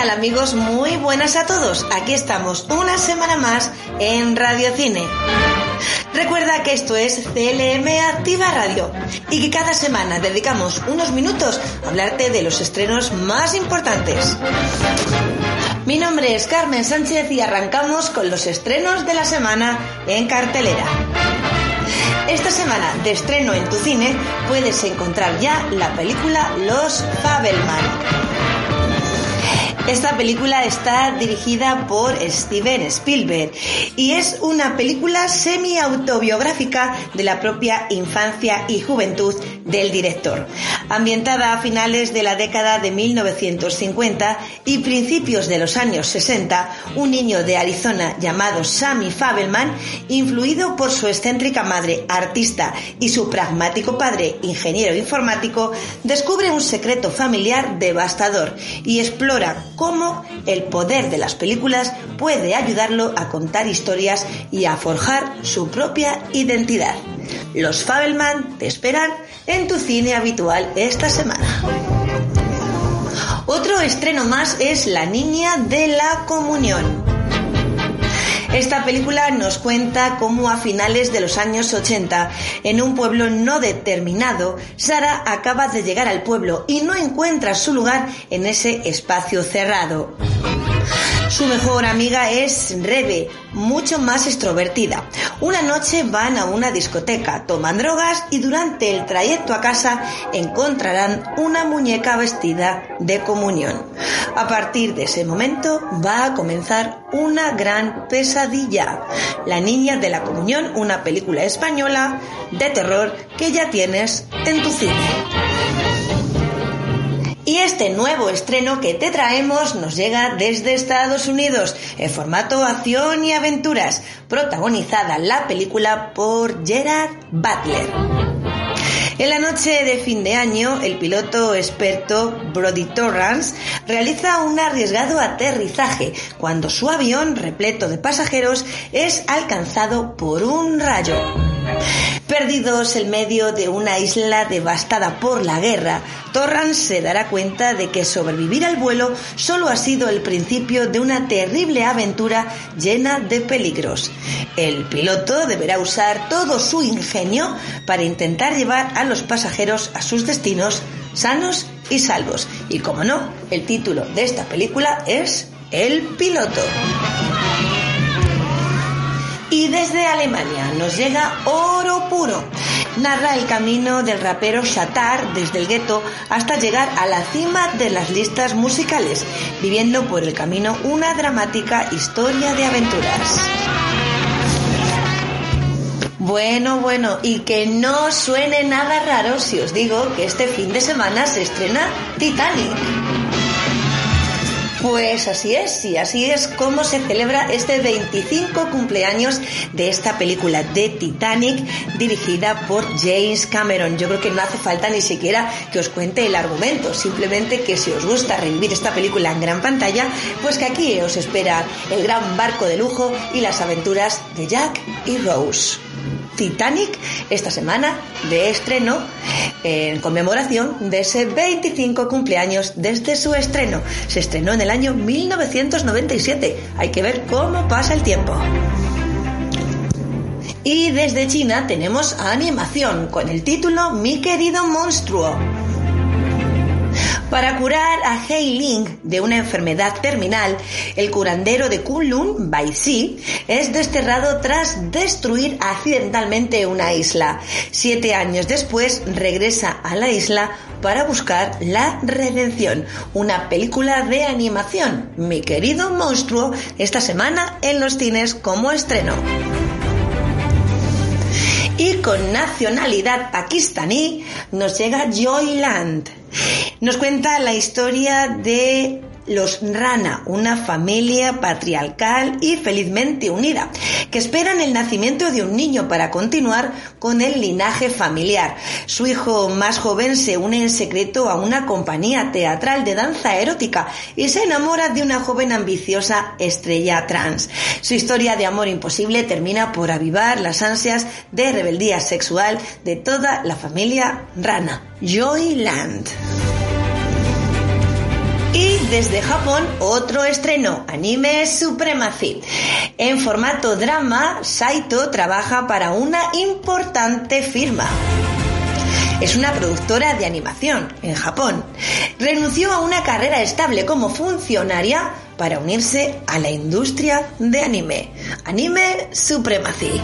tal amigos? Muy buenas a todos. Aquí estamos una semana más en Radio Cine. Recuerda que esto es CLM Activa Radio y que cada semana dedicamos unos minutos a hablarte de los estrenos más importantes. Mi nombre es Carmen Sánchez y arrancamos con los estrenos de la semana en cartelera. Esta semana de estreno en tu cine puedes encontrar ya la película Los Fabelman. Esta película está dirigida por Steven Spielberg y es una película semi-autobiográfica de la propia infancia y juventud del director. Ambientada a finales de la década de 1950 y principios de los años 60, un niño de Arizona llamado Sammy Fabelman, influido por su excéntrica madre artista y su pragmático padre ingeniero informático, descubre un secreto familiar devastador y explora cómo el poder de las películas puede ayudarlo a contar historias y a forjar su propia identidad. Los Fabelman te esperan en tu cine habitual esta semana. Otro estreno más es La Niña de la Comunión. Esta película nos cuenta cómo a finales de los años 80, en un pueblo no determinado, Sara acaba de llegar al pueblo y no encuentra su lugar en ese espacio cerrado. Su mejor amiga es Rebe, mucho más extrovertida. Una noche van a una discoteca, toman drogas y durante el trayecto a casa encontrarán una muñeca vestida de comunión. A partir de ese momento va a comenzar una gran pesadilla. La niña de la comunión, una película española de terror que ya tienes en tu cine. Y este nuevo estreno que te traemos nos llega desde Estados Unidos en formato acción y aventuras, protagonizada la película por Gerard Butler. En la noche de fin de año, el piloto experto Brody Torrance realiza un arriesgado aterrizaje cuando su avión, repleto de pasajeros, es alcanzado por un rayo. Perdidos en medio de una isla devastada por la guerra, Torrance se dará cuenta de que sobrevivir al vuelo solo ha sido el principio de una terrible aventura llena de peligros. El piloto deberá usar todo su ingenio para intentar llevar a los pasajeros a sus destinos sanos y salvos. Y como no, el título de esta película es El piloto. Y desde Alemania nos llega Oro Puro. Narra el camino del rapero Shatar desde el gueto hasta llegar a la cima de las listas musicales, viviendo por el camino una dramática historia de aventuras. Bueno, bueno, y que no suene nada raro si os digo que este fin de semana se estrena Titanic. Pues así es, y así es como se celebra este 25 cumpleaños de esta película de Titanic dirigida por James Cameron. Yo creo que no hace falta ni siquiera que os cuente el argumento, simplemente que si os gusta revivir esta película en gran pantalla, pues que aquí os espera el gran barco de lujo y las aventuras de Jack y Rose. Titanic esta semana de estreno en conmemoración de ese 25 cumpleaños desde su estreno. Se estrenó en el año 1997. Hay que ver cómo pasa el tiempo. Y desde China tenemos animación con el título Mi querido monstruo. Para curar a Hei Ling de una enfermedad terminal, el curandero de Kunlun, Bai Si, es desterrado tras destruir accidentalmente una isla. Siete años después regresa a la isla para buscar la redención. Una película de animación, Mi querido monstruo, esta semana en los cines como estreno. Y con nacionalidad pakistaní nos llega Joyland. Nos cuenta la historia de los Rana, una familia patriarcal y felizmente unida, que esperan el nacimiento de un niño para continuar con el linaje familiar. Su hijo más joven se une en secreto a una compañía teatral de danza erótica y se enamora de una joven ambiciosa estrella trans. Su historia de amor imposible termina por avivar las ansias de rebeldía sexual de toda la familia Rana. Joyland. Desde Japón, otro estreno, Anime Supremacy. En formato drama, Saito trabaja para una importante firma. Es una productora de animación en Japón. Renunció a una carrera estable como funcionaria para unirse a la industria de anime. Anime Supremacy.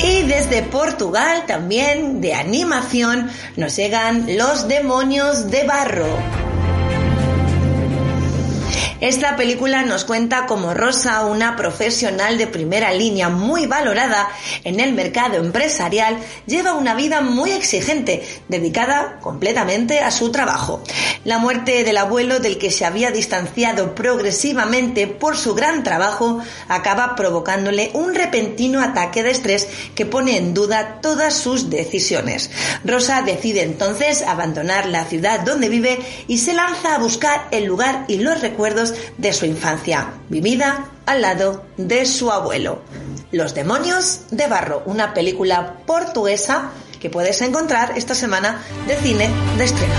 Y desde Portugal también de animación nos llegan Los Demonios de Barro. Esta película nos cuenta cómo Rosa, una profesional de primera línea muy valorada en el mercado empresarial, lleva una vida muy exigente, dedicada completamente a su trabajo. La muerte del abuelo del que se había distanciado progresivamente por su gran trabajo acaba provocándole un repentino ataque de estrés que pone en duda todas sus decisiones. Rosa decide entonces abandonar la ciudad donde vive y se lanza a buscar el lugar y los recuerdos de su infancia, vivida al lado de su abuelo. Los demonios de barro, una película portuguesa que puedes encontrar esta semana de cine de estreno.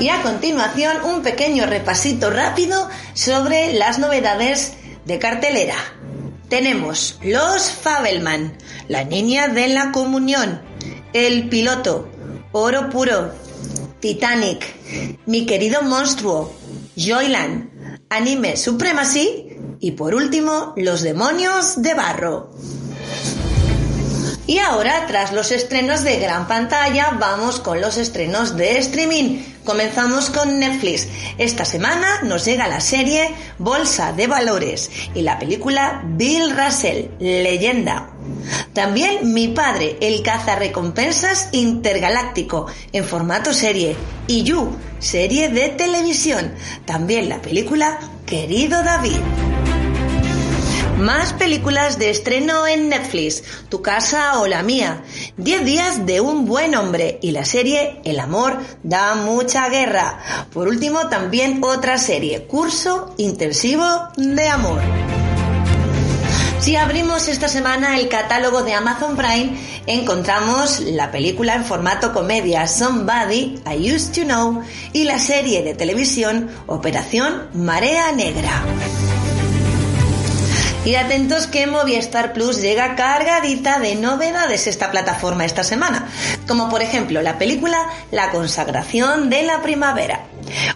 Y a continuación un pequeño repasito rápido sobre las novedades de cartelera. Tenemos Los Fabelman, La Niña de la Comunión, El Piloto, Oro Puro, Titanic, Mi querido monstruo, Joyland, Anime Supremacy y por último Los demonios de barro. Y ahora, tras los estrenos de gran pantalla, vamos con los estrenos de streaming. Comenzamos con Netflix. Esta semana nos llega la serie Bolsa de Valores y la película Bill Russell, Leyenda. También Mi Padre, el cazarrecompensas intergaláctico, en formato serie. Y You, serie de televisión. También la película Querido David. Más películas de estreno en Netflix, Tu casa o la mía, 10 días de un buen hombre y la serie El amor da mucha guerra. Por último, también otra serie, Curso Intensivo de Amor. Si abrimos esta semana el catálogo de Amazon Prime, encontramos la película en formato comedia Somebody I Used to Know y la serie de televisión Operación Marea Negra. Y atentos que Movistar Plus llega cargadita de novedades esta plataforma esta semana, como por ejemplo la película La consagración de la primavera.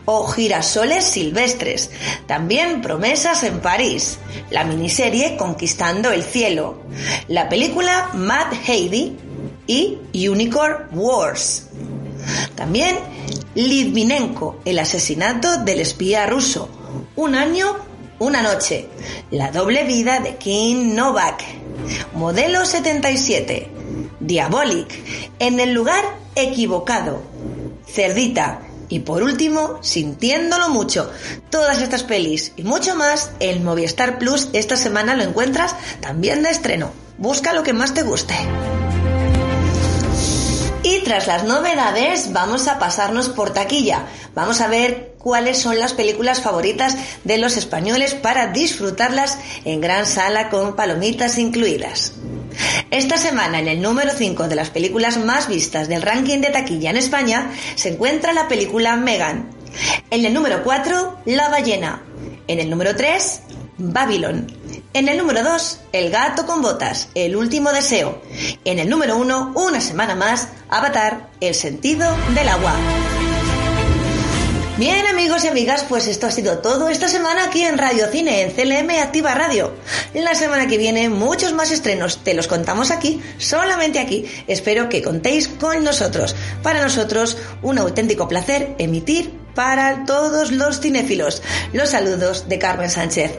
O Girasoles silvestres, también Promesas en París, la miniserie Conquistando el cielo, la película Mad Heidi y Unicorn Wars. También Litvinenko, el asesinato del espía ruso, un año una noche. La doble vida de Kim Novak. Modelo 77. Diabolic. En el lugar equivocado. Cerdita. Y por último, sintiéndolo mucho. Todas estas pelis y mucho más en Movistar Plus esta semana lo encuentras también de estreno. Busca lo que más te guste. Y tras las novedades vamos a pasarnos por taquilla. Vamos a ver cuáles son las películas favoritas de los españoles para disfrutarlas en gran sala con palomitas incluidas. Esta semana en el número 5 de las películas más vistas del ranking de taquilla en España se encuentra la película Megan. En el número 4, La ballena. En el número 3, Babylon. En el número 2, El gato con botas, El último deseo. En el número 1, una semana más, Avatar, El sentido del agua. Bien amigos y amigas, pues esto ha sido todo esta semana aquí en Radio Cine, en CLM Activa Radio. La semana que viene muchos más estrenos, te los contamos aquí, solamente aquí. Espero que contéis con nosotros. Para nosotros, un auténtico placer emitir para todos los cinéfilos. Los saludos de Carmen Sánchez.